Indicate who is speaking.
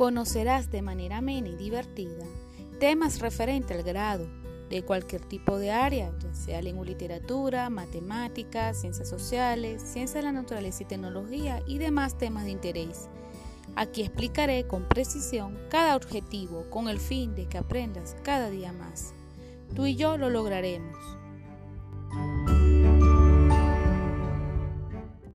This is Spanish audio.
Speaker 1: Conocerás de manera amena y divertida temas referentes al grado de cualquier tipo de área, ya sea lengua y literatura, matemáticas, ciencias sociales, ciencias de la naturaleza y tecnología y demás temas de interés. Aquí explicaré con precisión cada objetivo con el fin de que aprendas cada día más. Tú y yo lo lograremos.